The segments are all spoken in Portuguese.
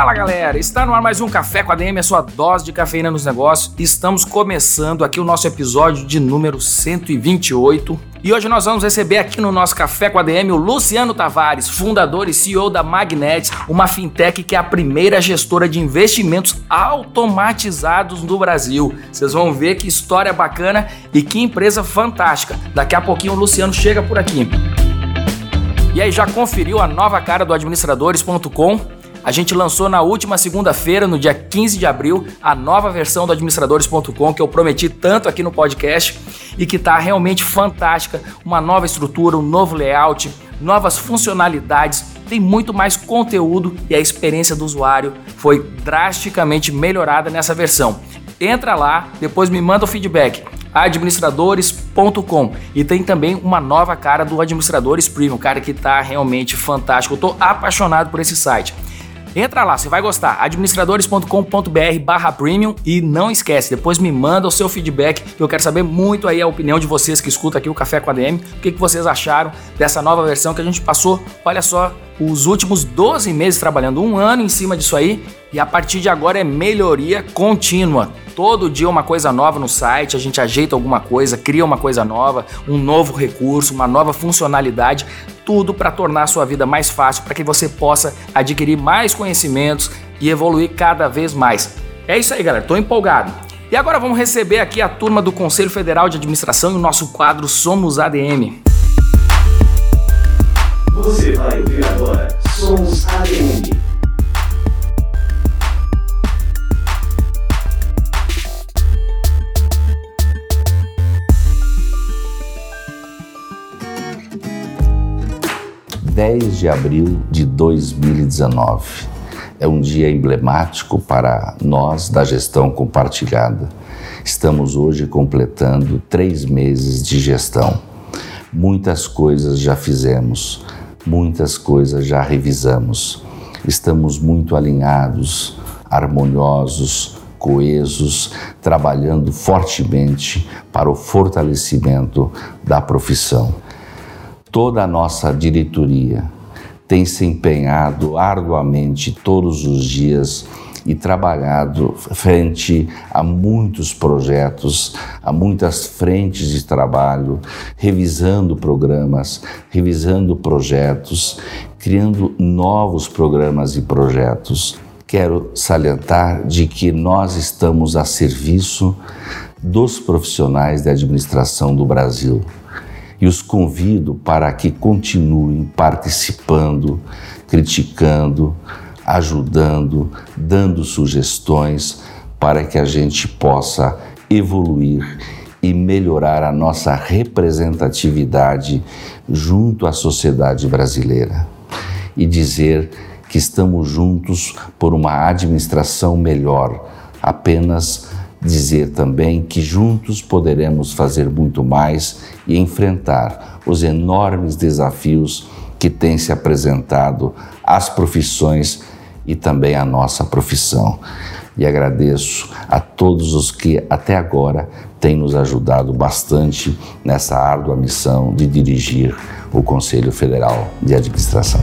Fala galera, está no ar mais um Café com a DM, a sua dose de cafeína nos negócios. Estamos começando aqui o nosso episódio de número 128. E hoje nós vamos receber aqui no nosso Café com a DM o Luciano Tavares, fundador e CEO da Magnet, uma fintech que é a primeira gestora de investimentos automatizados no Brasil. Vocês vão ver que história bacana e que empresa fantástica. Daqui a pouquinho o Luciano chega por aqui. E aí, já conferiu a nova cara do administradores.com? A gente lançou na última segunda-feira, no dia 15 de abril, a nova versão do administradores.com que eu prometi tanto aqui no podcast e que está realmente fantástica. Uma nova estrutura, um novo layout, novas funcionalidades, tem muito mais conteúdo e a experiência do usuário foi drasticamente melhorada nessa versão. Entra lá, depois me manda o feedback administradores.com e tem também uma nova cara do Administradores Premium, cara que está realmente fantástico. Eu estou apaixonado por esse site. Entra lá, você vai gostar. administradores.com.br barra premium e não esquece, depois me manda o seu feedback, que eu quero saber muito aí a opinião de vocês que escutam aqui o Café com a DM, o que, que vocês acharam dessa nova versão que a gente passou, olha só, os últimos 12 meses trabalhando, um ano em cima disso aí, e a partir de agora é melhoria contínua. Todo dia uma coisa nova no site, a gente ajeita alguma coisa, cria uma coisa nova, um novo recurso, uma nova funcionalidade, tudo para tornar a sua vida mais fácil, para que você possa adquirir mais conhecimentos e evoluir cada vez mais. É isso aí, galera, tô empolgado. E agora vamos receber aqui a turma do Conselho Federal de Administração e o nosso quadro Somos ADM. Você vai ouvir agora Somos ADM. 10 de abril de 2019. É um dia emblemático para nós da gestão compartilhada. Estamos hoje completando três meses de gestão. Muitas coisas já fizemos, muitas coisas já revisamos. Estamos muito alinhados, harmoniosos, coesos, trabalhando fortemente para o fortalecimento da profissão toda a nossa diretoria tem se empenhado arduamente todos os dias e trabalhado frente a muitos projetos, a muitas frentes de trabalho, revisando programas, revisando projetos, criando novos programas e projetos. Quero salientar de que nós estamos a serviço dos profissionais de administração do Brasil e os convido para que continuem participando, criticando, ajudando, dando sugestões para que a gente possa evoluir e melhorar a nossa representatividade junto à sociedade brasileira. E dizer que estamos juntos por uma administração melhor, apenas dizer também que juntos poderemos fazer muito mais e enfrentar os enormes desafios que têm se apresentado às profissões e também à nossa profissão. E agradeço a todos os que até agora têm nos ajudado bastante nessa árdua missão de dirigir o Conselho Federal de Administração.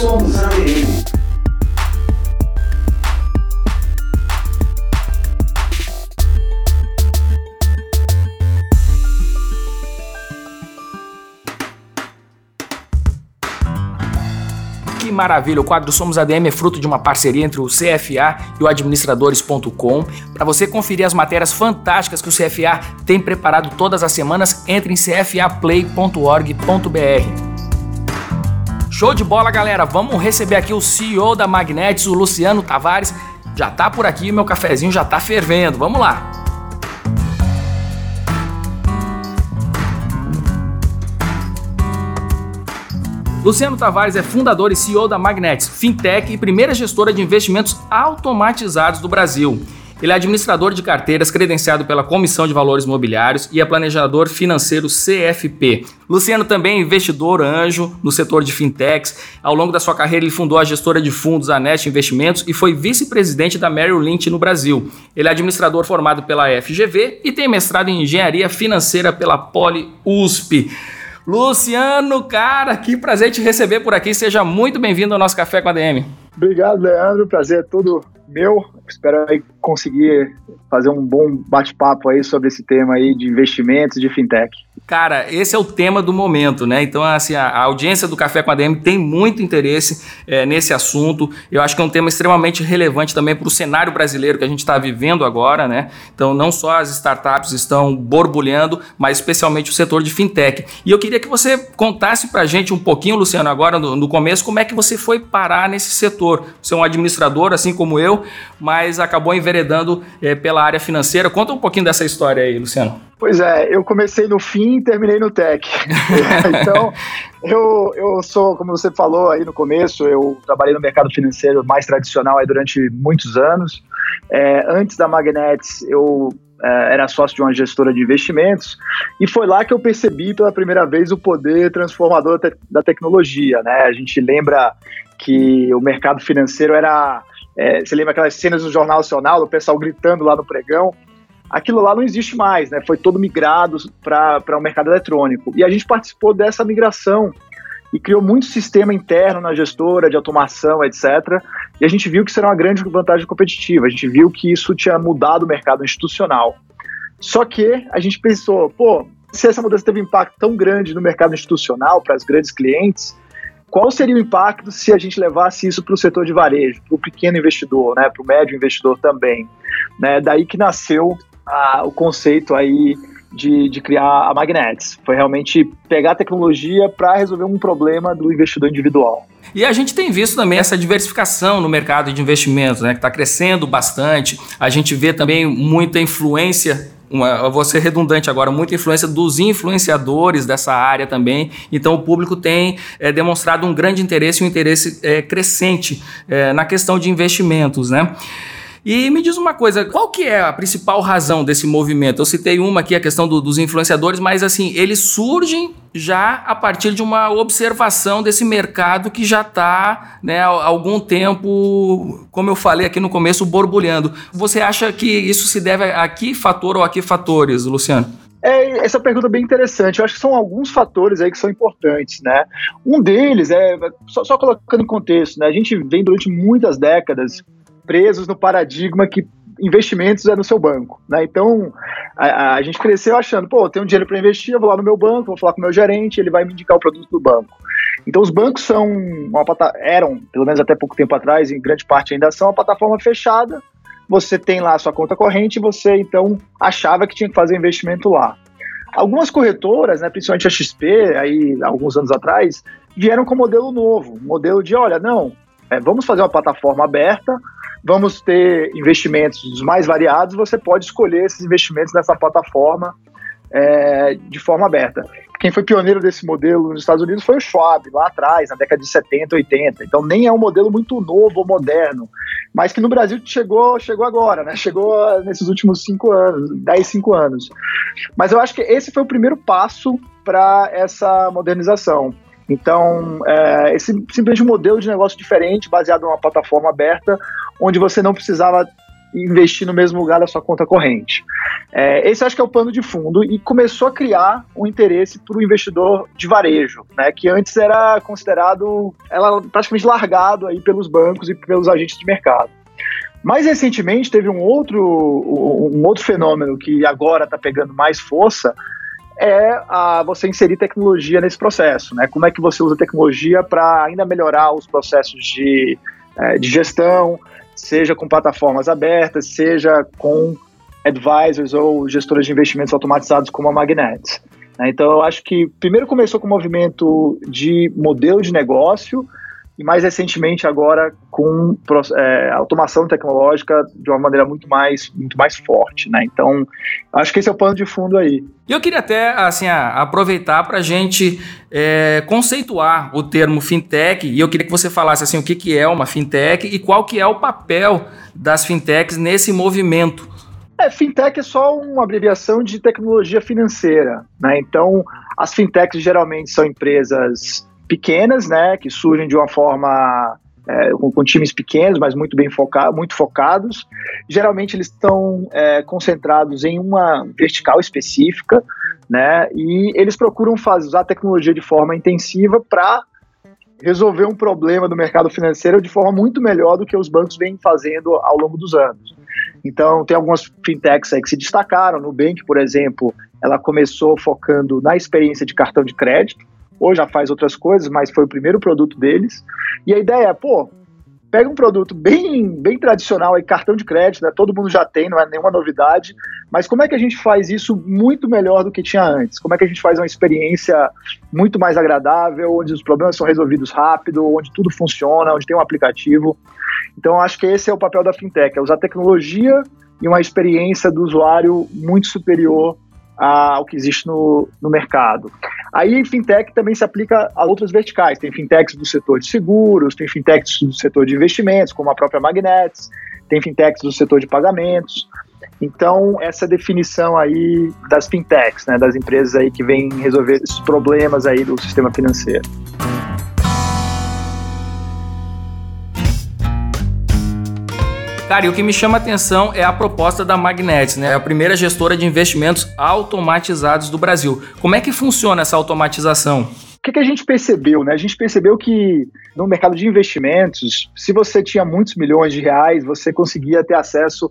Somos ADM. Que maravilha! O quadro Somos ADM é fruto de uma parceria entre o CFA e o administradores.com. Para você conferir as matérias fantásticas que o CFA tem preparado todas as semanas, entre em cfaplay.org.br. Show de bola, galera. Vamos receber aqui o CEO da Magnetics, o Luciano Tavares. Já tá por aqui, meu cafezinho já tá fervendo. Vamos lá. Luciano Tavares é fundador e CEO da Magnets, fintech e primeira gestora de investimentos automatizados do Brasil. Ele é administrador de carteiras credenciado pela Comissão de Valores Mobiliários e é planejador financeiro CFP. Luciano também é investidor anjo no setor de fintechs. Ao longo da sua carreira, ele fundou a gestora de fundos Anest Investimentos e foi vice-presidente da Merrill Lynch no Brasil. Ele é administrador formado pela FGV e tem mestrado em engenharia financeira pela Poli USP. Luciano, cara, que prazer te receber por aqui. Seja muito bem-vindo ao nosso Café com a DM. Obrigado, Leandro. Prazer é todo meu. Espero aí conseguir fazer um bom bate-papo aí sobre esse tema aí de investimentos de fintech. Cara, esse é o tema do momento, né? Então, assim, a, audiência do Café com a DM tem muito interesse é, nesse assunto. Eu acho que é um tema extremamente relevante também para o cenário brasileiro que a gente está vivendo agora, né? Então, não só as startups estão borbulhando, mas especialmente o setor de fintech. E eu queria que você contasse para a gente um pouquinho, Luciano, agora no, no começo, como é que você foi parar nesse setor. Você é um administrador, assim como eu, mas acabou enveredando é, pela área financeira. Conta um pouquinho dessa história aí, Luciano. Pois é, eu comecei no fim e terminei no tech. então, eu, eu sou, como você falou aí no começo, eu trabalhei no mercado financeiro mais tradicional aí durante muitos anos. É, antes da Magnets, eu é, era sócio de uma gestora de investimentos e foi lá que eu percebi pela primeira vez o poder transformador da tecnologia. Né? A gente lembra que o mercado financeiro era. É, você lembra aquelas cenas do Jornal Nacional, o pessoal gritando lá no pregão? aquilo lá não existe mais, né? Foi todo migrado para o mercado eletrônico. E a gente participou dessa migração e criou muito sistema interno na gestora de automação, etc. E a gente viu que isso era uma grande vantagem competitiva. A gente viu que isso tinha mudado o mercado institucional. Só que a gente pensou, pô, se essa mudança teve impacto tão grande no mercado institucional para os grandes clientes, qual seria o impacto se a gente levasse isso para o setor de varejo, para o pequeno investidor, né, para o médio investidor também? Né? Daí que nasceu o conceito aí de, de, criar a Magnets. Foi realmente pegar a tecnologia para resolver um problema do investidor individual. E a gente tem visto também essa diversificação no mercado de investimentos, né, que está crescendo bastante. A gente vê também muita influência uma, vou ser redundante agora, muita influência dos influenciadores dessa área também. Então, o público tem é, demonstrado um grande interesse, um interesse é, crescente é, na questão de investimentos, né? E me diz uma coisa, qual que é a principal razão desse movimento? Eu citei uma aqui, a questão do, dos influenciadores, mas assim, eles surgem já a partir de uma observação desse mercado que já está né, há algum tempo, como eu falei aqui no começo, borbulhando. Você acha que isso se deve a que fator ou a que fatores, Luciano? É, essa pergunta é bem interessante. Eu acho que são alguns fatores aí que são importantes, né? Um deles é, só, só colocando em contexto, né? A gente vem durante muitas décadas presos no paradigma que investimentos é no seu banco, né? Então a, a gente cresceu achando, pô, eu tenho dinheiro para investir, eu vou lá no meu banco, vou falar com o meu gerente, ele vai me indicar o produto do banco. Então os bancos são uma eram, pelo menos até pouco tempo atrás, em grande parte ainda são uma plataforma fechada. Você tem lá a sua conta corrente, e você então achava que tinha que fazer investimento lá. Algumas corretoras, né, principalmente a XP, aí alguns anos atrás, vieram com um modelo novo, um modelo de, olha, não, é, vamos fazer uma plataforma aberta, vamos ter investimentos dos mais variados, você pode escolher esses investimentos nessa plataforma é, de forma aberta. Quem foi pioneiro desse modelo nos Estados Unidos foi o Schwab, lá atrás, na década de 70, 80. Então nem é um modelo muito novo ou moderno, mas que no Brasil chegou, chegou agora, né? Chegou nesses últimos cinco anos, 10, 5 anos. Mas eu acho que esse foi o primeiro passo para essa modernização. Então, é, esse simplesmente um modelo de negócio diferente, baseado numa plataforma aberta, onde você não precisava investir no mesmo lugar da sua conta corrente. É, esse acho que é o plano de fundo e começou a criar um interesse para o investidor de varejo, né, que antes era considerado, ela praticamente largado aí pelos bancos e pelos agentes de mercado. Mais recentemente teve um outro, um outro fenômeno que agora está pegando mais força, é a, você inserir tecnologia nesse processo, né? Como é que você usa tecnologia para ainda melhorar os processos de, é, de gestão, seja com plataformas abertas, seja com advisors ou gestores de investimentos automatizados como a Magnet. Né? Então, eu acho que primeiro começou com o movimento de modelo de negócio e mais recentemente agora com é, automação tecnológica de uma maneira muito mais, muito mais forte, né? Então, acho que esse é o pano de fundo aí. E eu queria até assim aproveitar para a gente é, conceituar o termo fintech e eu queria que você falasse assim o que, que é uma fintech e qual que é o papel das fintechs nesse movimento. É, fintech é só uma abreviação de tecnologia financeira, né? Então, as fintechs geralmente são empresas pequenas, né, que surgem de uma forma é, com, com, times pequenos, mas muito bem focados, muito focados. Geralmente eles estão é, concentrados em uma vertical específica, né, e eles procuram fazer, usar a tecnologia de forma intensiva para resolver um problema do mercado financeiro de forma muito melhor do que os bancos vêm fazendo ao longo dos anos. Então, tem algumas fintechs aí que se destacaram. Nubank, por exemplo, ela começou focando na experiência de cartão de crédito, ou já faz outras coisas, mas foi o primeiro produto deles. E a ideia é, pô, pega um produto bem, bem tradicional, aí, cartão de crédito, né, todo mundo já tem, não é nenhuma novidade, mas como é que a gente faz isso muito melhor do que tinha antes? Como é que a gente faz uma experiência muito mais agradável, onde os problemas são resolvidos rápido, onde tudo funciona, onde tem um aplicativo? Então, acho que esse é o papel da fintech, é usar tecnologia e uma experiência do usuário muito superior ao que existe no, no mercado. Aí, fintech também se aplica a outras verticais. Tem fintechs do setor de seguros, tem fintechs do setor de investimentos, como a própria Magnets, tem fintechs do setor de pagamentos. Então, essa definição aí das fintechs, né, das empresas aí que vêm resolver esses problemas aí do sistema financeiro. Cara, e o que me chama a atenção é a proposta da Magnetis, né? É a primeira gestora de investimentos automatizados do Brasil. Como é que funciona essa automatização? O que, que, a gente percebeu? Né? A gente percebeu que no mercado de investimentos, se você tinha muitos milhões de reais, você conseguia ter acesso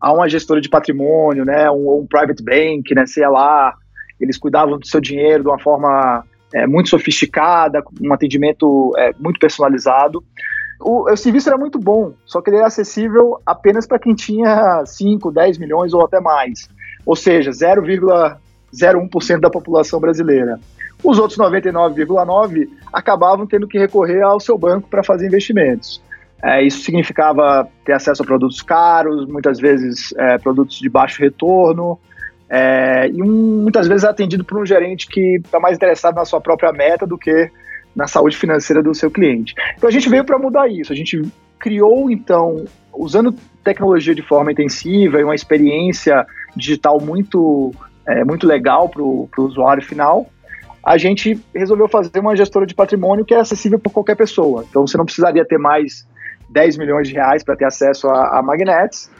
a uma gestora de patrimônio, né? um, um private bank, né? Sei lá, eles cuidavam do seu dinheiro de uma forma é, muito sofisticada, um atendimento é, muito personalizado o, o, serviço era muito bom, só que ele era acessível apenas para quem tinha 5, 10 milhões ou até mais. Ou seja, 0,01% da população brasileira. Os outros 99,9% acabavam tendo que recorrer ao seu banco para fazer investimentos. É, isso significava ter acesso a produtos caros, muitas vezes é, produtos de baixo retorno, é, e um, muitas vezes atendido por um gerente que está mais interessado na sua própria meta do que na saúde financeira do seu cliente. Então a gente veio para mudar isso. A gente criou então, usando tecnologia de forma intensiva e uma experiência digital muito é, muito legal para o usuário final, a gente resolveu fazer uma gestora de patrimônio que é acessível por qualquer pessoa. Então você não precisaria ter mais 10 milhões de reais para ter acesso a, a Magnets,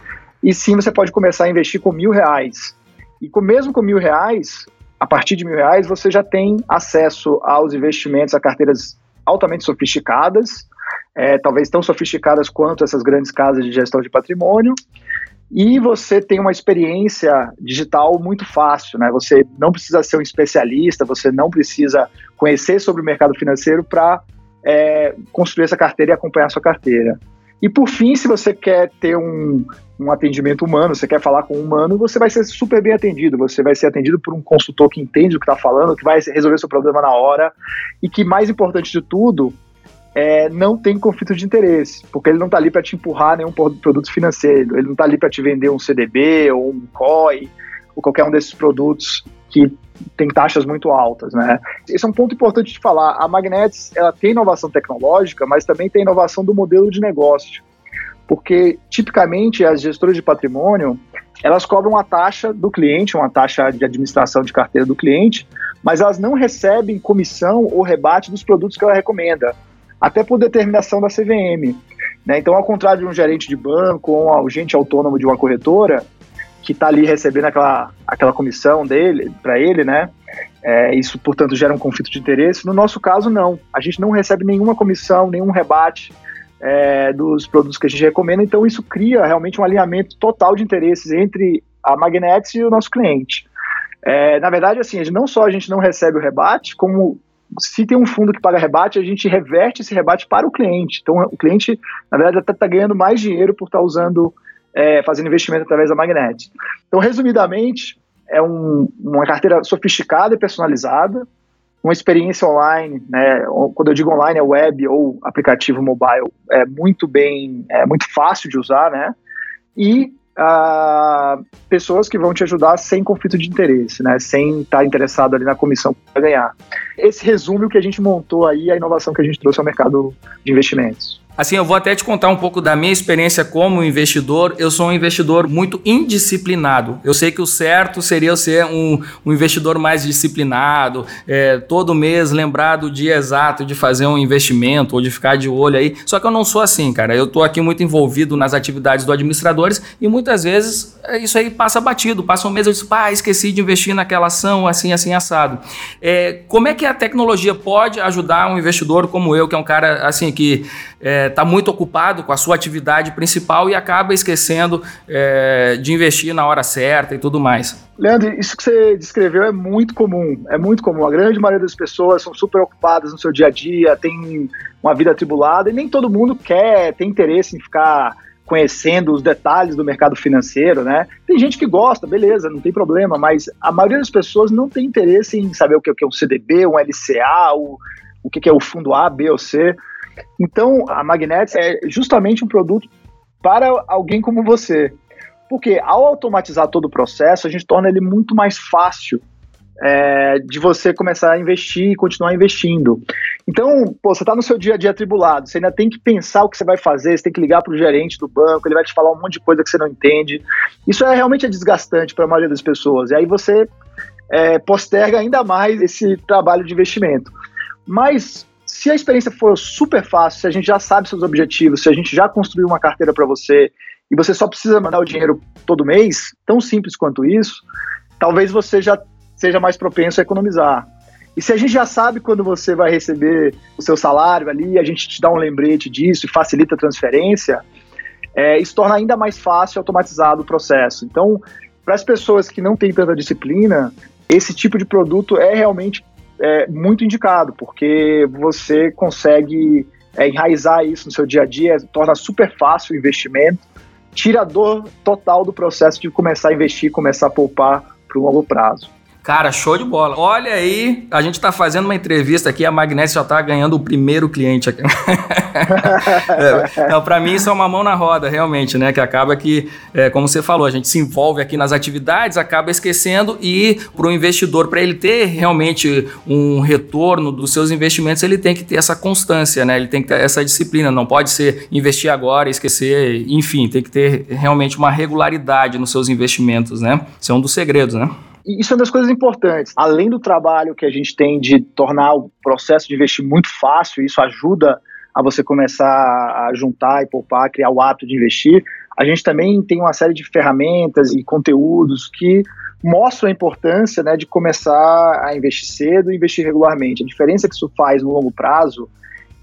e sim você pode começar a investir com mil reais. E com, mesmo com mil reais, a partir de mil reais você já tem acesso aos investimentos, a carteiras altamente sofisticadas, é, talvez tão sofisticadas quanto essas grandes casas de gestão de patrimônio, e você tem uma experiência digital muito fácil, né? Você não precisa ser um especialista, você não precisa conhecer sobre o mercado financeiro para é, construir essa carteira e acompanhar a sua carteira. E por fim, se você quer ter um, um atendimento humano, você quer falar com um humano, você vai ser super bem atendido. Você vai ser atendido por um consultor que entende o que está falando, que vai resolver seu problema na hora e que, mais importante de tudo, é, não tem conflito de interesse, porque ele não está ali para te empurrar nenhum produto financeiro, ele não está ali para te vender um CDB ou um COI ou qualquer um desses produtos que tem taxas muito altas, né? Esse é um ponto importante de falar. A Magnets, ela tem inovação tecnológica, mas também tem inovação do modelo de negócio porque tipicamente as gestoras de patrimônio elas cobram uma taxa do cliente, uma taxa de administração de carteira do cliente, mas elas não recebem comissão ou rebate dos produtos que ela recomenda, até por determinação da CVM. Né? Então, ao contrário de um gerente de banco ou um agente autônomo de uma corretora, que está ali recebendo aquela, aquela comissão dele, para ele, né? É, isso, portanto, gera um conflito de interesse. No nosso caso, não. A gente não recebe nenhuma comissão, nenhum rebate é, dos produtos que a gente recomenda, então isso cria realmente um alinhamento total de interesses entre a Magnetics e o nosso cliente. É, na verdade, assim, não só a gente não recebe o rebate, como se tem um fundo que paga rebate, a gente reverte esse rebate para o cliente. Então, o cliente, na verdade, até está ganhando mais dinheiro por estar tá usando, é, fazendo investimento através da Magnet. Então, resumidamente, é um, uma carteira sofisticada e personalizada, uma experiência online, né? Quando eu digo online é web ou aplicativo mobile, é muito bem, é muito fácil de usar, né? E uh, pessoas que vão te ajudar sem conflito de interesse, né? Sem estar interessado ali na comissão para ganhar. Esse resume o que a gente montou aí, a inovação que a gente trouxe ao mercado de investimentos. Assim, eu vou até te contar um pouco da minha experiência como investidor. Eu sou um investidor muito indisciplinado. Eu sei que o certo seria eu ser um, um investidor mais disciplinado, é, todo mês lembrar do dia exato de fazer um investimento ou de ficar de olho aí. Só que eu não sou assim, cara. Eu tô aqui muito envolvido nas atividades do administradores e muitas vezes é, isso aí passa batido. Passa um mês eu disse, pá, esqueci de investir naquela ação assim, assim, assado. É, como é que a tecnologia pode ajudar um investidor como eu, que é um cara assim que é, está muito ocupado com a sua atividade principal e acaba esquecendo é, de investir na hora certa e tudo mais. Leandro, isso que você descreveu é muito comum, é muito comum. A grande maioria das pessoas são super ocupadas no seu dia a dia, tem uma vida atribulada e nem todo mundo quer, tem interesse em ficar conhecendo os detalhes do mercado financeiro, né? Tem gente que gosta, beleza, não tem problema, mas a maioria das pessoas não tem interesse em saber o que é um CDB, um LCA, o, o que é o fundo A, B ou C. Então, a Magnetics é justamente um produto para alguém como você. Porque ao automatizar todo o processo, a gente torna ele muito mais fácil é, de você começar a investir e continuar investindo. Então, pô, você está no seu dia a dia atribulado, você ainda tem que pensar o que você vai fazer, você tem que ligar para o gerente do banco, ele vai te falar um monte de coisa que você não entende. Isso é realmente desgastante para a maioria das pessoas. E aí você é, posterga ainda mais esse trabalho de investimento. Mas se a experiência for super fácil, se a gente já sabe seus objetivos, se a gente já construiu uma carteira para você e você só precisa mandar o dinheiro todo mês, tão simples quanto isso, talvez você já seja mais propenso a economizar. E se a gente já sabe quando você vai receber o seu salário ali, a gente te dá um lembrete disso e facilita a transferência, é, isso torna ainda mais fácil e automatizado o processo. Então, para as pessoas que não têm tanta disciplina, esse tipo de produto é realmente é, muito indicado, porque você consegue é, enraizar isso no seu dia a dia, torna super fácil o investimento, tira a dor total do processo de começar a investir, começar a poupar para o longo prazo. Cara, show de bola. Olha aí, a gente está fazendo uma entrevista aqui, a Magnésia já está ganhando o primeiro cliente aqui. é, para mim isso é uma mão na roda, realmente, né? Que acaba que, é, como você falou, a gente se envolve aqui nas atividades, acaba esquecendo e para o investidor, para ele ter realmente um retorno dos seus investimentos, ele tem que ter essa constância, né? Ele tem que ter essa disciplina, não pode ser investir agora e esquecer, enfim, tem que ter realmente uma regularidade nos seus investimentos, né? Isso é um dos segredos, né? Isso é uma das coisas importantes. Além do trabalho que a gente tem de tornar o processo de investir muito fácil, isso ajuda a você começar a juntar e poupar, criar o hábito de investir. A gente também tem uma série de ferramentas e conteúdos que mostram a importância né, de começar a investir cedo e investir regularmente. A diferença que isso faz no longo prazo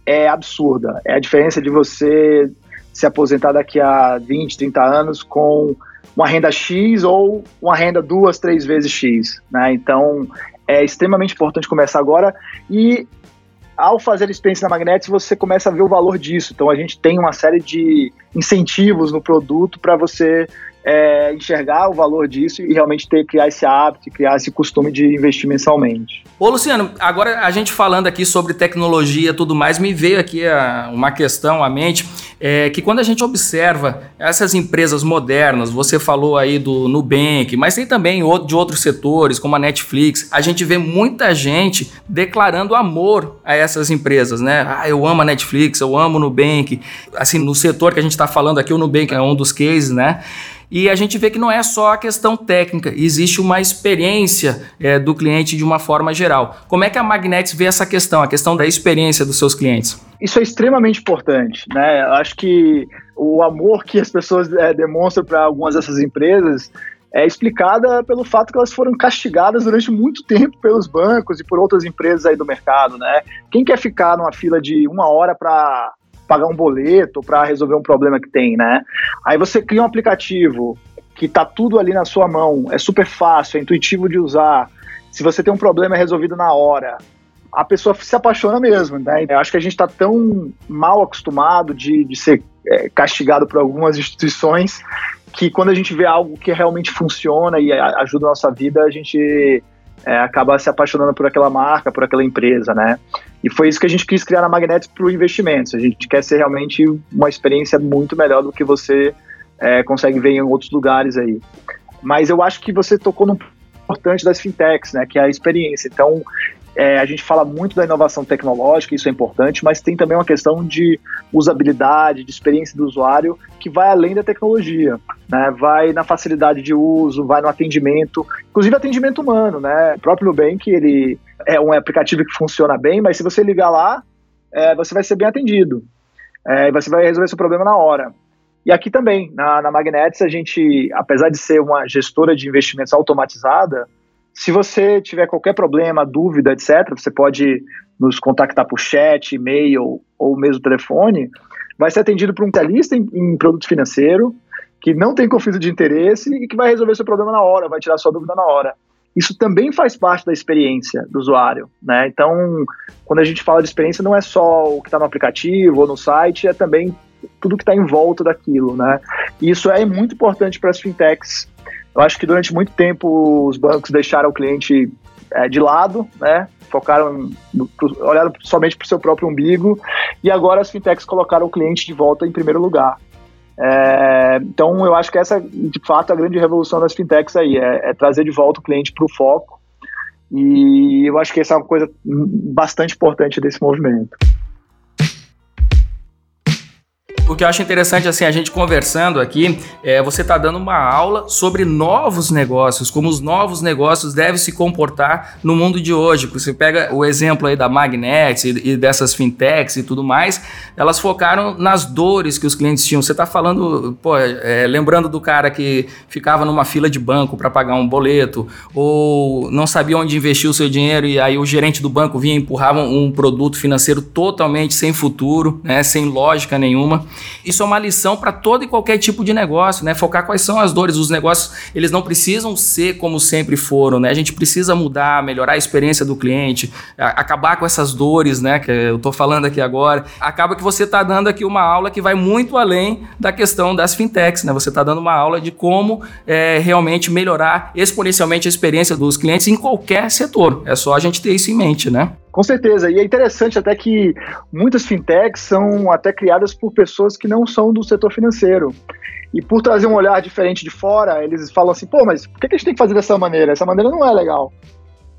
é absurda. É a diferença de você se aposentar daqui a 20, 30 anos com uma renda X ou uma renda duas, três vezes X. Né? Então, é extremamente importante começar agora e ao fazer a experiência na Magnetics, você começa a ver o valor disso. Então, a gente tem uma série de incentivos no produto para você é, enxergar o valor disso e realmente ter criar esse hábito, criar esse costume de investir mensalmente. Ô Luciano, agora a gente falando aqui sobre tecnologia e tudo mais, me veio aqui a, uma questão à mente, é que quando a gente observa essas empresas modernas, você falou aí do Nubank, mas tem também de outros setores, como a Netflix, a gente vê muita gente declarando amor a essas empresas, né? Ah, eu amo a Netflix, eu amo o Nubank. Assim, no setor que a gente está falando aqui, o Nubank é um dos cases, né? E a gente vê que não é só a questão técnica, existe uma experiência é, do cliente de uma forma geral. Como é que a Magnetics vê essa questão, a questão da experiência dos seus clientes? Isso é extremamente importante, né? Acho que o amor que as pessoas é, demonstram para algumas dessas empresas é explicada pelo fato que elas foram castigadas durante muito tempo pelos bancos e por outras empresas aí do mercado, né? Quem quer ficar numa fila de uma hora para pagar um boleto, para resolver um problema que tem, né? Aí você cria um aplicativo que tá tudo ali na sua mão, é super fácil, é intuitivo de usar. Se você tem um problema é resolvido na hora. A pessoa se apaixona mesmo, né? Eu acho que a gente está tão mal acostumado de, de ser é, castigado por algumas instituições que quando a gente vê algo que realmente funciona e ajuda a nossa vida, a gente é, acaba se apaixonando por aquela marca, por aquela empresa, né? E foi isso que a gente quis criar na Magnetics para o investimentos. A gente quer ser realmente uma experiência muito melhor do que você é, consegue ver em outros lugares aí. Mas eu acho que você tocou no importante das fintechs, né? Que é a experiência. Então, é, a gente fala muito da inovação tecnológica, isso é importante, mas tem também uma questão de usabilidade, de experiência do usuário, que vai além da tecnologia, né? Vai na facilidade de uso, vai no atendimento, inclusive atendimento humano, né? O próprio Nubank, ele é um aplicativo que funciona bem, mas se você ligar lá, é, você vai ser bem atendido. É, você vai resolver seu problema na hora. E aqui também, na, na Magnetics, a gente, apesar de ser uma gestora de investimentos automatizada, se você tiver qualquer problema, dúvida, etc., você pode nos contactar por chat, e-mail ou mesmo telefone. Vai ser atendido por um telista em, em produto financeiro que não tem conflito de interesse e que vai resolver seu problema na hora, vai tirar sua dúvida na hora. Isso também faz parte da experiência do usuário, né? Então, quando a gente fala de experiência, não é só o que está no aplicativo ou no site, é também tudo que está em volta daquilo, né? E isso é muito importante para as fintechs eu acho que durante muito tempo os bancos deixaram o cliente é, de lado, né? Focaram, no, olharam somente para o seu próprio umbigo e agora as fintechs colocaram o cliente de volta em primeiro lugar. É, então eu acho que essa, de fato, é a grande revolução das fintechs aí é, é trazer de volta o cliente para o foco e eu acho que essa é uma coisa bastante importante desse movimento. O que eu acho interessante, assim, a gente conversando aqui, é, você está dando uma aula sobre novos negócios, como os novos negócios devem se comportar no mundo de hoje. Você pega o exemplo aí da Magnet e, e dessas fintechs e tudo mais, elas focaram nas dores que os clientes tinham. Você está falando, pô, é, lembrando do cara que ficava numa fila de banco para pagar um boleto, ou não sabia onde investir o seu dinheiro e aí o gerente do banco vinha e empurrava um produto financeiro totalmente sem futuro, né, sem lógica nenhuma. Isso é uma lição para todo e qualquer tipo de negócio, né? Focar quais são as dores. Os negócios, eles não precisam ser como sempre foram, né? A gente precisa mudar, melhorar a experiência do cliente, acabar com essas dores, né? Que eu estou falando aqui agora. Acaba que você está dando aqui uma aula que vai muito além da questão das fintechs, né? Você está dando uma aula de como é, realmente melhorar exponencialmente a experiência dos clientes em qualquer setor. É só a gente ter isso em mente, né? Com certeza. E é interessante até que muitas fintechs são até criadas por pessoas que não são do setor financeiro. E por trazer um olhar diferente de fora, eles falam assim: pô, mas por que a gente tem que fazer dessa maneira? Essa maneira não é legal.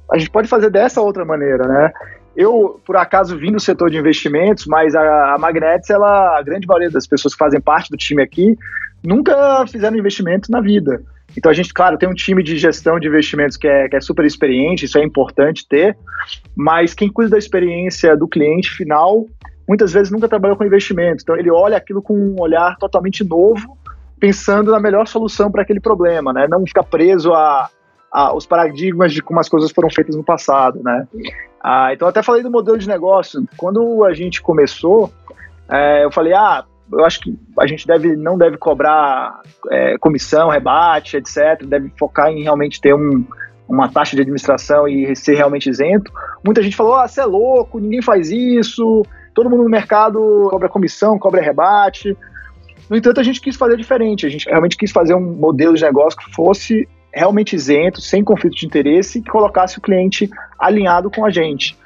A gente pode fazer dessa outra maneira, né? Eu, por acaso, vim do setor de investimentos, mas a, a Magnets, ela, a grande maioria das pessoas que fazem parte do time aqui, nunca fizeram investimento na vida. Então a gente, claro, tem um time de gestão de investimentos que é, que é super experiente, isso é importante ter, mas quem cuida da experiência do cliente final, muitas vezes nunca trabalhou com investimento. Então ele olha aquilo com um olhar totalmente novo, pensando na melhor solução para aquele problema, né? Não ficar preso a, a, os paradigmas de como as coisas foram feitas no passado, né? Ah, então até falei do modelo de negócio. Quando a gente começou, é, eu falei, ah, eu acho que a gente deve, não deve cobrar é, comissão, rebate, etc. Deve focar em realmente ter um, uma taxa de administração e ser realmente isento. Muita gente falou: ah, você é louco, ninguém faz isso, todo mundo no mercado cobra comissão, cobra rebate. No entanto, a gente quis fazer diferente. A gente realmente quis fazer um modelo de negócio que fosse realmente isento, sem conflito de interesse e que colocasse o cliente alinhado com a gente.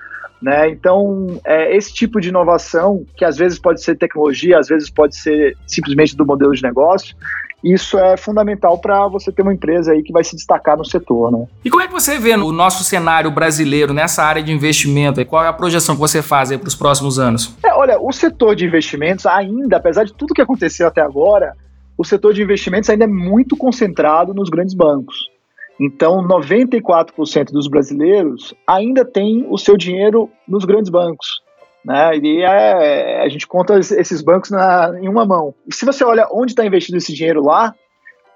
Né? Então, é, esse tipo de inovação, que às vezes pode ser tecnologia, às vezes pode ser simplesmente do modelo de negócio, isso é fundamental para você ter uma empresa aí que vai se destacar no setor, né? E como é que você vê o nosso cenário brasileiro nessa área de investimento? E qual é a projeção que você faz para os próximos anos? É, olha, o setor de investimentos ainda, apesar de tudo que aconteceu até agora, o setor de investimentos ainda é muito concentrado nos grandes bancos. Então, 94% dos brasileiros ainda tem o seu dinheiro nos grandes bancos. Né? E é, a gente conta esses bancos na, em uma mão. E se você olha onde está investido esse dinheiro lá,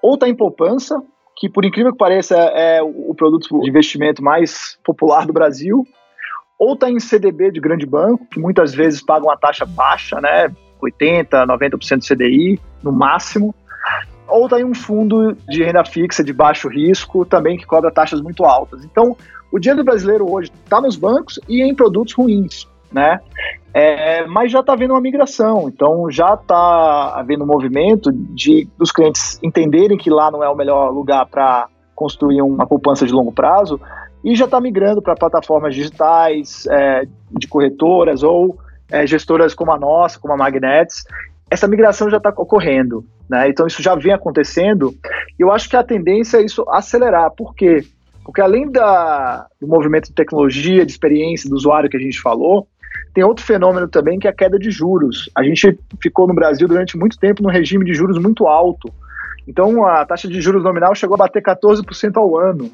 ou está em poupança, que por incrível que pareça é o produto de investimento mais popular do Brasil, ou está em CDB de grande banco, que muitas vezes pagam uma taxa baixa, né? 80%, 90% de CDI no máximo ou tem um fundo de renda fixa de baixo risco também que cobra taxas muito altas. Então, o dinheiro brasileiro hoje está nos bancos e em produtos ruins, né? É, mas já está havendo uma migração, então já está havendo um movimento de dos clientes entenderem que lá não é o melhor lugar para construir uma poupança de longo prazo e já está migrando para plataformas digitais, é, de corretoras ou é, gestoras como a nossa, como a Magnets. Essa migração já está ocorrendo, né? Então isso já vem acontecendo. E eu acho que a tendência é isso acelerar. Por quê? Porque além da, do movimento de tecnologia, de experiência do usuário que a gente falou, tem outro fenômeno também que é a queda de juros. A gente ficou no Brasil durante muito tempo num regime de juros muito alto. Então a taxa de juros nominal chegou a bater 14% ao ano.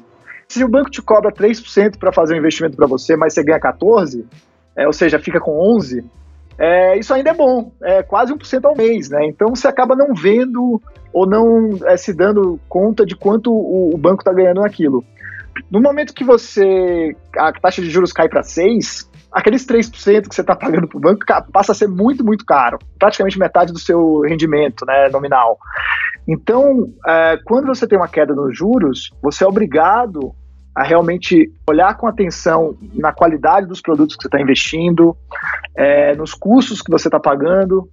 Se o banco te cobra 3% para fazer um investimento para você, mas você ganha 14%, é, ou seja, fica com 11%, é, isso ainda é bom, é quase 1% ao mês, né? Então você acaba não vendo ou não é, se dando conta de quanto o, o banco está ganhando naquilo. No momento que você a taxa de juros cai para 6, aqueles 3% que você está pagando para o banco passa a ser muito, muito caro, praticamente metade do seu rendimento né, nominal. Então, é, quando você tem uma queda nos juros, você é obrigado a realmente olhar com atenção na qualidade dos produtos que você está investindo, é, nos custos que você está pagando,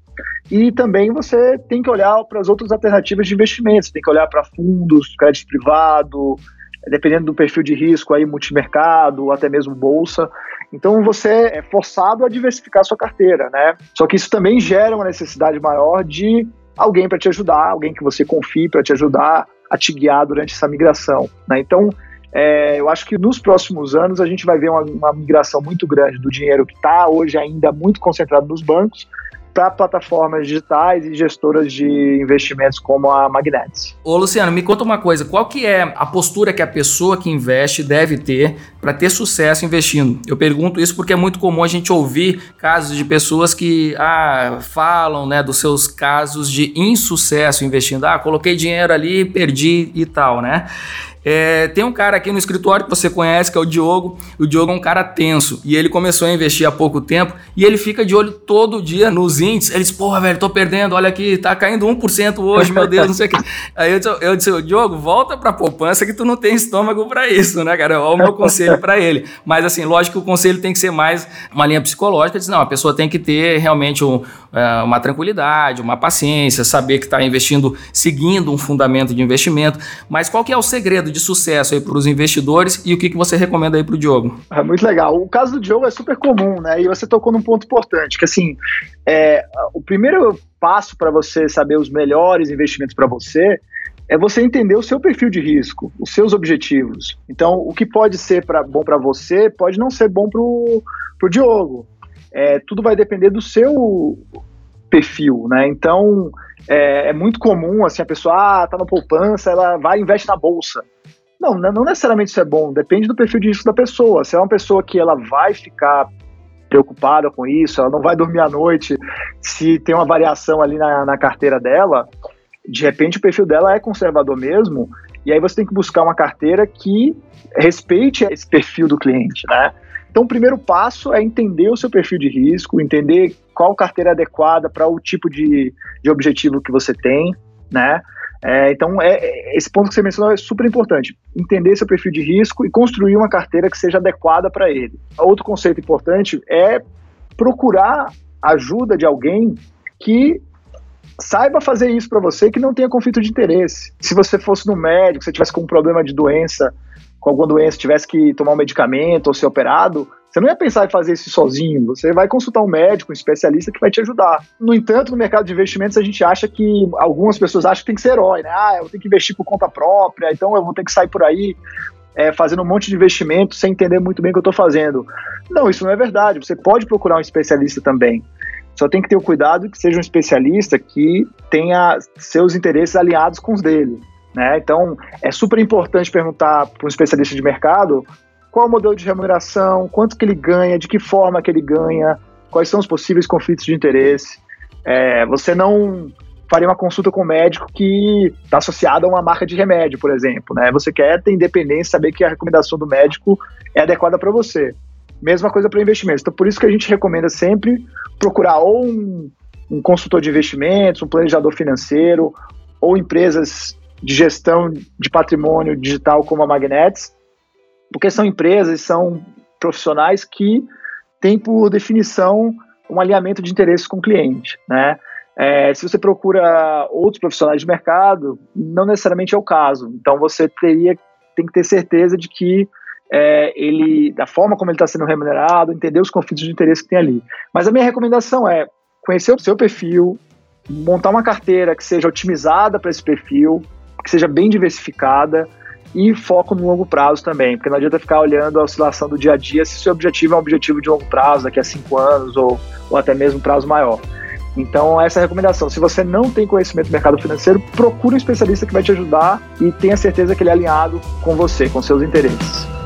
e também você tem que olhar para as outras alternativas de investimento, você tem que olhar para fundos, crédito privado, dependendo do perfil de risco, aí multimercado, até mesmo bolsa. Então você é forçado a diversificar a sua carteira, né? Só que isso também gera uma necessidade maior de alguém para te ajudar, alguém que você confie para te ajudar a te guiar durante essa migração, né? Então é, eu acho que nos próximos anos a gente vai ver uma, uma migração muito grande do dinheiro que está hoje ainda muito concentrado nos bancos para plataformas digitais e gestoras de investimentos como a Magnetics. Ô Luciano, me conta uma coisa, qual que é a postura que a pessoa que investe deve ter para ter sucesso investindo? Eu pergunto isso porque é muito comum a gente ouvir casos de pessoas que ah, falam né, dos seus casos de insucesso investindo. Ah, coloquei dinheiro ali, perdi e tal, né? É, tem um cara aqui no escritório que você conhece, que é o Diogo. O Diogo é um cara tenso e ele começou a investir há pouco tempo e ele fica de olho todo dia nos índices. Ele diz: Porra, velho, tô perdendo, olha aqui, tá caindo 1% hoje, meu Deus, não sei o quê. Aí eu disse, eu disse: Diogo, volta pra poupança que tu não tem estômago para isso, né, cara? Olha o meu conselho para ele. Mas assim, lógico que o conselho tem que ser mais uma linha psicológica. Diz: Não, a pessoa tem que ter realmente um, é, uma tranquilidade, uma paciência, saber que está investindo seguindo um fundamento de investimento. Mas qual que é o segredo de sucesso aí para os investidores e o que, que você recomenda aí para o Diogo? É muito legal. O caso do Diogo é super comum, né? E você tocou num ponto importante, que assim, é, o primeiro passo para você saber os melhores investimentos para você é você entender o seu perfil de risco, os seus objetivos. Então, o que pode ser pra, bom para você pode não ser bom para o Diogo é, tudo vai depender do seu perfil, né? Então, é, é, muito comum, assim, a pessoa, ah, tá na poupança, ela vai e investe na bolsa. Não, não necessariamente isso é bom, depende do perfil de risco da pessoa. Se é uma pessoa que ela vai ficar preocupada com isso, ela não vai dormir à noite, se tem uma variação ali na, na carteira dela, de repente o perfil dela é conservador mesmo, e aí você tem que buscar uma carteira que respeite esse perfil do cliente, né? Então, o primeiro passo é entender o seu perfil de risco, entender qual carteira é adequada para o tipo de, de objetivo que você tem, né? É, então, é, esse ponto que você mencionou é super importante. Entender seu perfil de risco e construir uma carteira que seja adequada para ele. Outro conceito importante é procurar ajuda de alguém que saiba fazer isso para você, que não tenha conflito de interesse. Se você fosse no médico, se tivesse com um problema de doença com alguma doença tivesse que tomar um medicamento ou ser operado, você não ia pensar em fazer isso sozinho, você vai consultar um médico, um especialista que vai te ajudar. No entanto, no mercado de investimentos, a gente acha que algumas pessoas acham que tem que ser herói, né? Ah, eu tenho que investir por conta própria, então eu vou ter que sair por aí é, fazendo um monte de investimento sem entender muito bem o que eu estou fazendo. Não, isso não é verdade. Você pode procurar um especialista também. Só tem que ter o cuidado que seja um especialista que tenha seus interesses alinhados com os dele. Né? Então, é super importante perguntar para um especialista de mercado qual o modelo de remuneração, quanto que ele ganha, de que forma que ele ganha, quais são os possíveis conflitos de interesse. É, você não faria uma consulta com um médico que está associado a uma marca de remédio, por exemplo. Né? Você quer ter independência, saber que a recomendação do médico é adequada para você. Mesma coisa para investimentos. Então, por isso que a gente recomenda sempre procurar ou um, um consultor de investimentos, um planejador financeiro, ou empresas de gestão de patrimônio digital como a Magnets, porque são empresas, são profissionais que têm por definição um alinhamento de interesses com o cliente, né? É, se você procura outros profissionais de mercado, não necessariamente é o caso. Então você teria tem que ter certeza de que é, ele, da forma como ele está sendo remunerado, entender os conflitos de interesse que tem ali. Mas a minha recomendação é conhecer o seu perfil, montar uma carteira que seja otimizada para esse perfil, que seja bem diversificada e foco no longo prazo também, porque não adianta ficar olhando a oscilação do dia a dia se seu objetivo é um objetivo de longo prazo, daqui a cinco anos ou, ou até mesmo prazo maior. Então, essa é a recomendação. Se você não tem conhecimento do mercado financeiro, procure um especialista que vai te ajudar e tenha certeza que ele é alinhado com você, com seus interesses.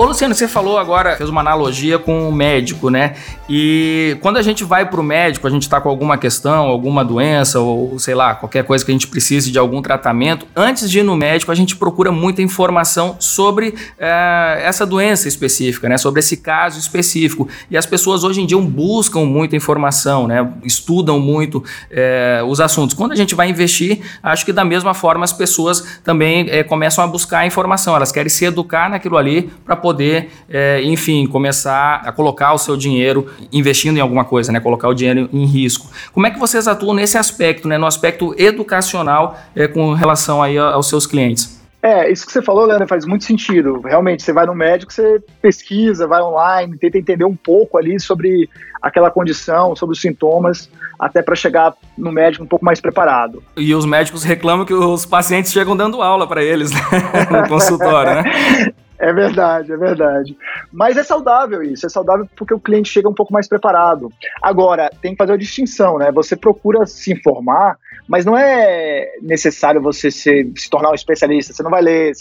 Ô Luciano, você falou agora, fez uma analogia com o médico, né? E quando a gente vai para o médico, a gente está com alguma questão, alguma doença, ou sei lá, qualquer coisa que a gente precise de algum tratamento, antes de ir no médico, a gente procura muita informação sobre é, essa doença específica, né? Sobre esse caso específico. E as pessoas hoje em dia buscam muita informação, né? Estudam muito é, os assuntos. Quando a gente vai investir, acho que da mesma forma as pessoas também é, começam a buscar informação, elas querem se educar naquilo ali para poder poder, é, enfim, começar a colocar o seu dinheiro investindo em alguma coisa, né? Colocar o dinheiro em risco. Como é que vocês atuam nesse aspecto, né? No aspecto educacional é, com relação aí aos seus clientes? É, isso que você falou, Leandro, faz muito sentido. Realmente, você vai no médico, você pesquisa, vai online, tenta entender um pouco ali sobre aquela condição, sobre os sintomas, até para chegar no médico um pouco mais preparado. E os médicos reclamam que os pacientes chegam dando aula para eles né? no consultório, né? É verdade, é verdade. Mas é saudável isso, é saudável porque o cliente chega um pouco mais preparado. Agora, tem que fazer a distinção, né? Você procura se informar, mas não é necessário você se, se tornar um especialista. Você não vai ler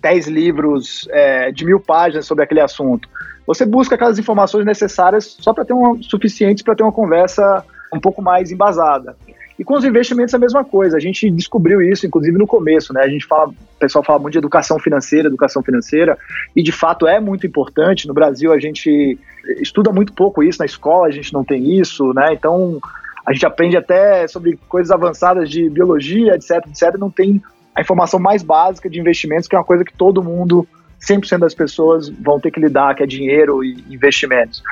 10 livros é, de mil páginas sobre aquele assunto. Você busca aquelas informações necessárias só para ter um suficientes para ter uma conversa um pouco mais embasada. E com os investimentos é a mesma coisa. A gente descobriu isso, inclusive, no começo, né? A gente fala, o pessoal fala muito de educação financeira, educação financeira, e de fato é muito importante. No Brasil a gente estuda muito pouco isso, na escola a gente não tem isso, né? Então a gente aprende até sobre coisas avançadas de biologia, etc, etc, não tem a informação mais básica de investimentos, que é uma coisa que todo mundo 100% das pessoas vão ter que lidar, que é dinheiro e investimentos.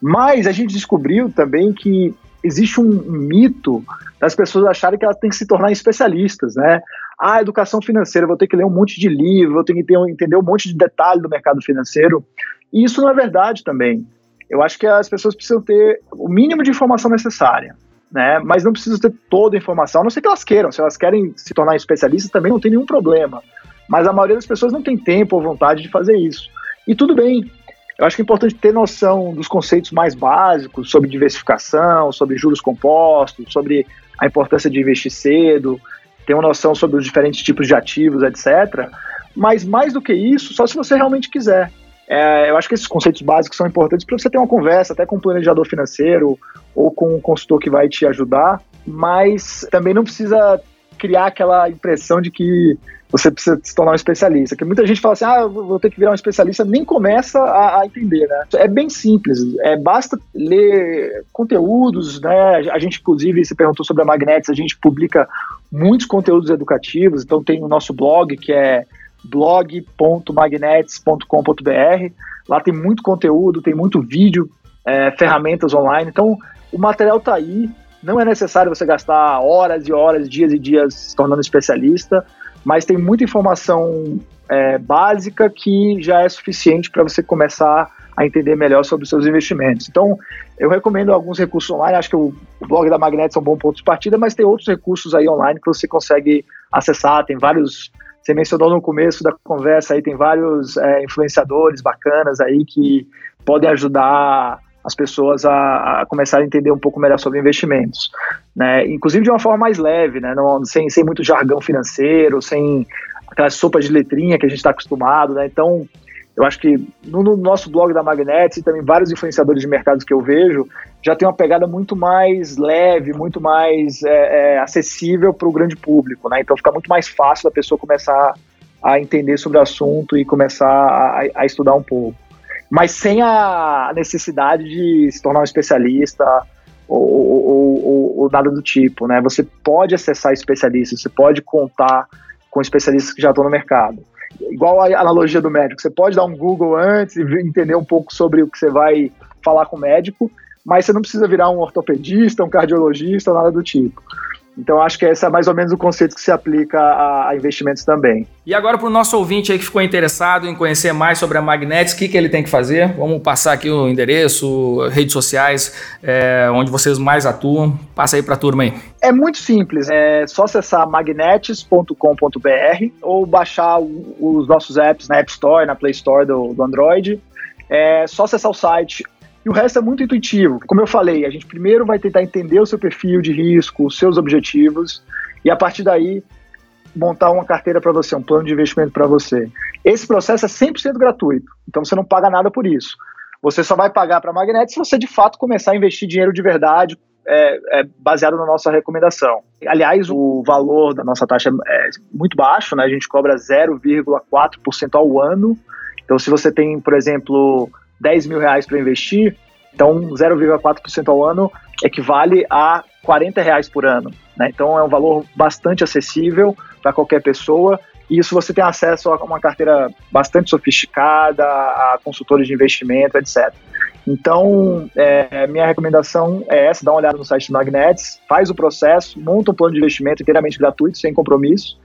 Mas a gente descobriu também que existe um, mito das pessoas acharem que elas têm que se tornar especialistas, né? Ah, educação financeira, vou ter que ler um monte de livro, vou ter que entender um monte de detalhe do mercado financeiro. E isso não é verdade também. Eu acho que as pessoas precisam ter o mínimo de informação necessária, né? Mas não precisam ter toda a informação, a não ser que elas queiram. Se elas querem se tornar especialistas, também não tem nenhum problema. Mas a maioria das pessoas não tem tempo ou vontade de fazer isso. E tudo bem, eu acho que é importante ter noção dos conceitos mais básicos sobre diversificação, sobre juros compostos, sobre a importância de investir cedo, ter uma noção sobre os diferentes tipos de ativos, etc. Mas mais do que isso, só se você realmente quiser. É, eu acho que esses conceitos básicos são importantes para você ter uma conversa até com um planejador financeiro ou com um consultor que vai te ajudar, mas também não precisa criar aquela impressão de que você precisa se tornar um especialista. Que muita gente fala assim, ah, vou ter que virar um especialista, nem começa a, a entender, né? É bem simples, é, basta ler conteúdos, né? A gente, inclusive, se perguntou sobre a Magnetics, a gente publica muitos conteúdos educativos, então tem o nosso blog, que é blog.magnetics.com.br, lá tem muito conteúdo, tem muito vídeo, é, ferramentas online, então o material está aí, não é necessário você gastar horas e horas, dias e dias se tornando especialista, mas tem muita informação é, básica que já é suficiente para você começar a entender melhor sobre os seus investimentos. Então, eu recomendo alguns recursos online, acho que o, o blog da Magnetis é um bom ponto de partida, mas tem outros recursos aí online que você consegue acessar, tem vários, você mencionou no começo da conversa aí, tem vários é, influenciadores bacanas aí que podem ajudar as pessoas a, a começar a entender um pouco melhor sobre investimentos, né? Inclusive de uma forma mais leve, né? Não, sem, sem muito jargão financeiro, sem aquelas sopas de letrinha que a gente está acostumado, né? Então, eu acho que no, no nosso blog da Magnet e também vários influenciadores de mercados que eu vejo já tem uma pegada muito mais leve, muito mais é, é, acessível para o grande público, né? Então fica muito mais fácil da pessoa começar a entender sobre o assunto e começar a, a estudar um pouco mas sem a necessidade de se tornar um especialista ou, ou, ou, ou, nada do tipo, né? Você pode acessar especialistas, você pode contar com especialistas que já estão no mercado. Igual a analogia do médico, você pode dar um Google antes e entender um pouco sobre o que você vai falar com o médico, mas você não precisa virar um ortopedista, um cardiologista, nada do tipo. Então, acho que esse é mais ou menos o conceito que se aplica a, a investimentos também. E agora, para o nosso ouvinte aí que ficou interessado em conhecer mais sobre a Magnetics, o que, que ele tem que fazer? Vamos passar aqui o endereço, redes sociais, é, onde vocês mais atuam. Passa aí para a turma aí. É muito simples, é só acessar magnetes.com.br ou baixar os nossos apps na App Store, na Play Store do, do Android. É só acessar o site e o resto é muito intuitivo. Como eu falei, a gente primeiro vai tentar entender o seu perfil de risco, os seus objetivos, e a partir daí montar uma carteira para você, um plano de investimento para você. Esse processo é 100% gratuito, então você não paga nada por isso. Você só vai pagar para a Magnet se você de fato começar a investir dinheiro de verdade, é, é, baseado na nossa recomendação. Aliás, o valor da nossa taxa é muito baixo, né? a gente cobra 0,4% ao ano. Então, se você tem, por exemplo, 10 mil reais para investir, então 0,4% ao ano equivale a 40 reais por ano. Né? Então é um valor bastante acessível para qualquer pessoa e isso você tem acesso a uma carteira bastante sofisticada, a consultores de investimento, etc. Então, é, minha recomendação é essa: dá uma olhada no site do Magnets, faz o processo, monta um plano de investimento inteiramente gratuito, sem compromisso,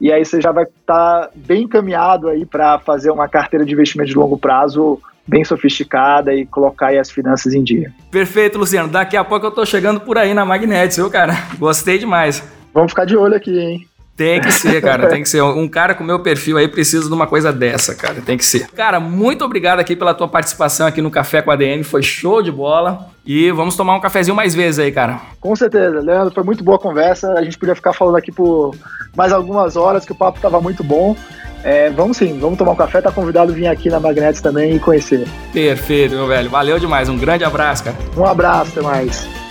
e aí você já vai estar tá bem encaminhado aí para fazer uma carteira de investimento de longo prazo bem sofisticada e colocar aí as finanças em dia. Perfeito, Luciano. Daqui a pouco eu tô chegando por aí na Magnetis, viu, cara? Gostei demais. Vamos ficar de olho aqui, hein? Tem que ser, cara, tem que ser. Um cara com meu perfil aí precisa de uma coisa dessa, cara, tem que ser. Cara, muito obrigado aqui pela tua participação aqui no Café com a ADM, foi show de bola. E vamos tomar um cafezinho mais vezes aí, cara. Com certeza, Leandro, foi muito boa a conversa. A gente podia ficar falando aqui por mais algumas horas, que o papo tava muito bom. É, vamos sim, vamos tomar um café. Tá convidado a vir aqui na Magnetes também e conhecer. Perfeito, meu velho. Valeu demais. Um grande abraço, cara. Um abraço, até mais.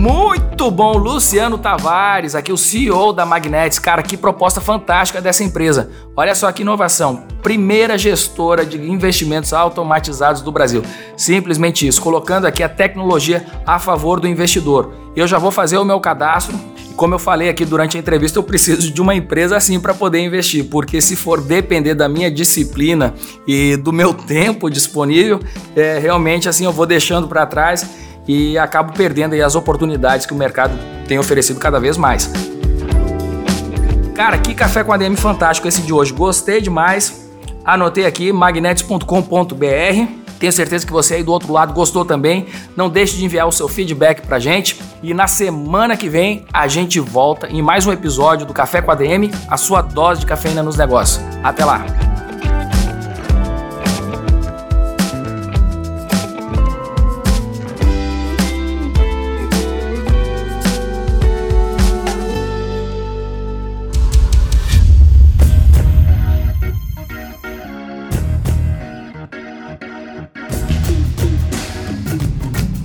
Muito bom, Luciano Tavares, aqui o CEO da Magnetics. Cara, que proposta fantástica dessa empresa. Olha só que inovação. Primeira gestora de investimentos automatizados do Brasil. Simplesmente isso, colocando aqui a tecnologia a favor do investidor. Eu já vou fazer o meu cadastro. Como eu falei aqui durante a entrevista, eu preciso de uma empresa assim para poder investir, porque se for depender da minha disciplina e do meu tempo disponível, é, realmente assim eu vou deixando para trás e acabo perdendo as oportunidades que o mercado tem oferecido cada vez mais. Cara, que café com ADM fantástico esse de hoje. Gostei demais. Anotei aqui magnetes.com.br. Tenho certeza que você aí do outro lado gostou também. Não deixe de enviar o seu feedback pra gente. E na semana que vem a gente volta em mais um episódio do Café com ADM, a sua dose de cafeína nos negócios. Até lá!